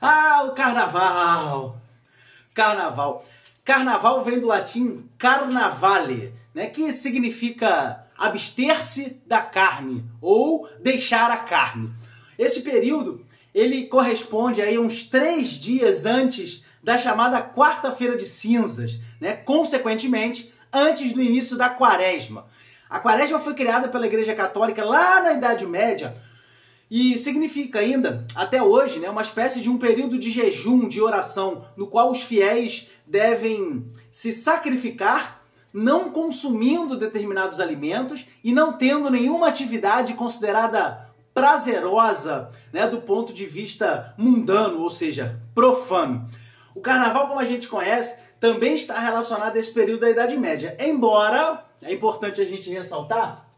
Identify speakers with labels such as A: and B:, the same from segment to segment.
A: Ah, o carnaval! Carnaval. Carnaval vem do latim carnavale, né, que significa abster-se da carne ou deixar a carne. Esse período ele corresponde aí uns três dias antes da chamada quarta-feira de cinzas, né? consequentemente antes do início da quaresma. A quaresma foi criada pela Igreja Católica lá na Idade Média e significa ainda, até hoje, né, uma espécie de um período de jejum, de oração, no qual os fiéis devem se sacrificar, não consumindo determinados alimentos e não tendo nenhuma atividade considerada prazerosa né, do ponto de vista mundano, ou seja, profano. O carnaval, como a gente conhece, também está relacionado a esse período da Idade Média, embora é importante a gente ressaltar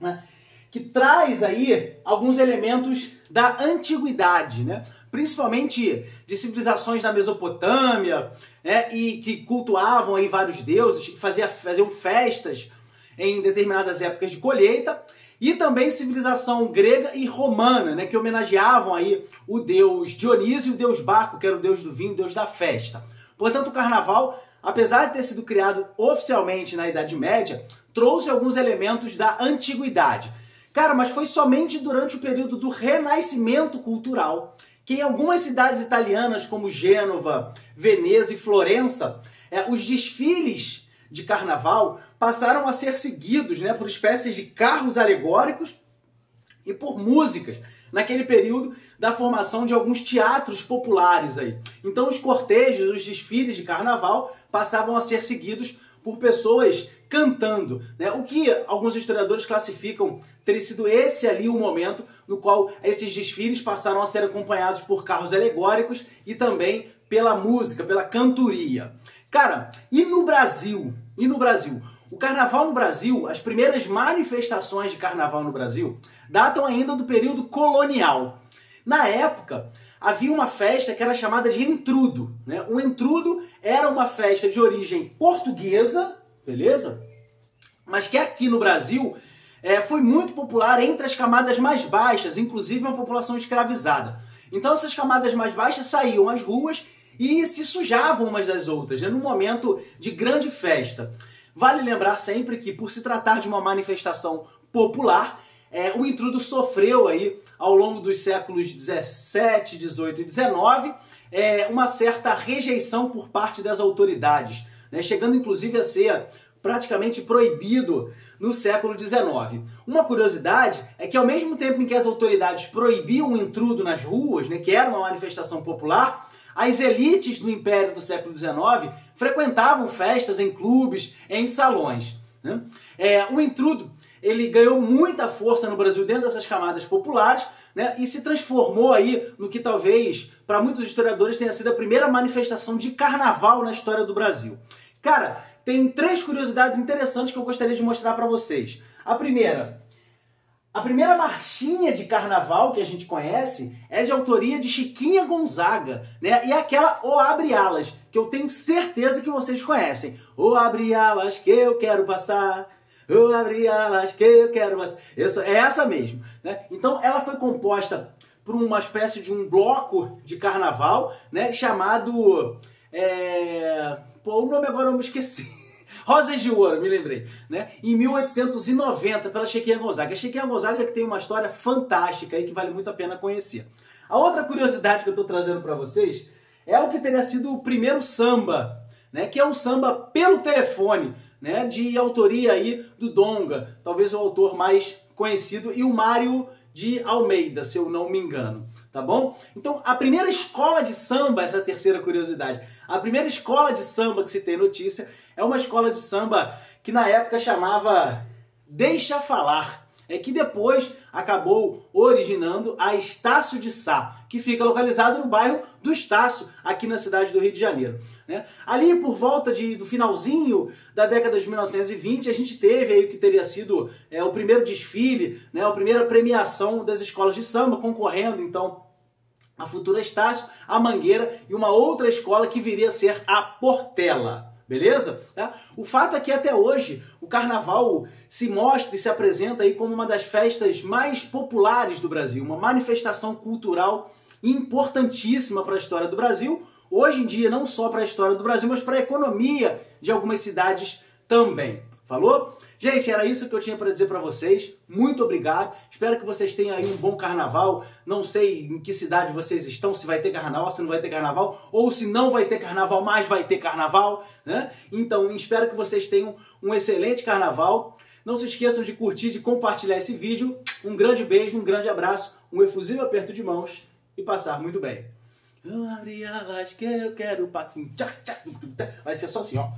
A: né, que traz aí alguns elementos da antiguidade, né? principalmente de civilizações da Mesopotâmia, né? e que cultuavam aí vários deuses, fazia, faziam festas em determinadas épocas de colheita, e também civilização grega e romana, né? que homenageavam aí o deus Dionísio e o deus Baco, que era o deus do vinho, deus da festa. Portanto, o carnaval, apesar de ter sido criado oficialmente na Idade Média, trouxe alguns elementos da antiguidade. Cara, mas foi somente durante o período do renascimento cultural que em algumas cidades italianas como Gênova, Veneza e Florença, é, os desfiles de carnaval passaram a ser seguidos né, por espécies de carros alegóricos e por músicas naquele período da formação de alguns teatros populares aí. Então os cortejos, os desfiles de carnaval passavam a ser seguidos por pessoas cantando, né? O que alguns historiadores classificam ter sido esse ali o momento no qual esses desfiles passaram a ser acompanhados por carros alegóricos e também pela música, pela cantoria. Cara, e no Brasil? E no Brasil? O carnaval no Brasil, as primeiras manifestações de carnaval no Brasil, datam ainda do período colonial. Na época, havia uma festa que era chamada de entrudo. Né? O entrudo era uma festa de origem portuguesa, beleza? Mas que aqui no Brasil é, foi muito popular entre as camadas mais baixas, inclusive uma população escravizada. Então essas camadas mais baixas saíam às ruas e se sujavam umas das outras, né, num momento de grande festa. Vale lembrar sempre que, por se tratar de uma manifestação popular, é, o intrudo sofreu aí, ao longo dos séculos 17, 18 e 19, é, uma certa rejeição por parte das autoridades, né, chegando inclusive a ser praticamente proibido no século XIX. Uma curiosidade é que ao mesmo tempo em que as autoridades proibiam o intrudo nas ruas, né, que era uma manifestação popular, as elites do Império do século XIX frequentavam festas em clubes, em salões. Né? É, o intrudo ele ganhou muita força no Brasil dentro dessas camadas populares né, e se transformou aí no que talvez para muitos historiadores tenha sido a primeira manifestação de carnaval na história do Brasil. Cara, tem três curiosidades interessantes que eu gostaria de mostrar para vocês. A primeira, a primeira marchinha de carnaval que a gente conhece é de autoria de Chiquinha Gonzaga, né? E é aquela O Abre Alas, que eu tenho certeza que vocês conhecem. O Abre Alas que eu quero passar. O Abre Alas que eu quero passar. Essa, é essa mesmo, né? Então ela foi composta por uma espécie de um bloco de carnaval, né? Chamado... É... Pô, o nome agora eu me esqueci. Rosas de Ouro, me lembrei, né? Em 1890, pela Chiquinha Gonzaga. A Chiquinha Gonzaga que tem uma história fantástica aí que vale muito a pena conhecer. A outra curiosidade que eu estou trazendo para vocês é o que teria sido o primeiro samba, né? Que é um samba pelo telefone, né? De autoria aí do Donga, talvez o autor mais conhecido, e o Mário de Almeida, se eu não me engano tá bom? Então, a primeira escola de samba, essa é terceira curiosidade, a primeira escola de samba que se tem notícia é uma escola de samba que na época chamava Deixa Falar, é que depois acabou originando a Estácio de Sá, que fica localizado no bairro do Estácio, aqui na cidade do Rio de Janeiro. Né? Ali por volta de, do finalzinho da década de 1920, a gente teve aí o que teria sido é, o primeiro desfile, né, a primeira premiação das escolas de samba, concorrendo então a futura Estácio, a Mangueira e uma outra escola que viria a ser a Portela. Beleza? Tá? O fato é que até hoje o carnaval se mostra e se apresenta aí como uma das festas mais populares do Brasil, uma manifestação cultural importantíssima para a história do Brasil. Hoje em dia, não só para a história do Brasil, mas para a economia de algumas cidades também. Falou? Gente, era isso que eu tinha para dizer para vocês. Muito obrigado. Espero que vocês tenham aí um bom carnaval. Não sei em que cidade vocês estão, se vai ter carnaval, se não vai ter carnaval, ou se não vai ter carnaval, mas vai ter carnaval, né? Então, espero que vocês tenham um excelente carnaval. Não se esqueçam de curtir, de compartilhar esse vídeo. Um grande beijo, um grande abraço, um efusivo aperto de mãos e passar muito bem. Eu abri a laje que eu quero pra... Vai ser só assim, ó.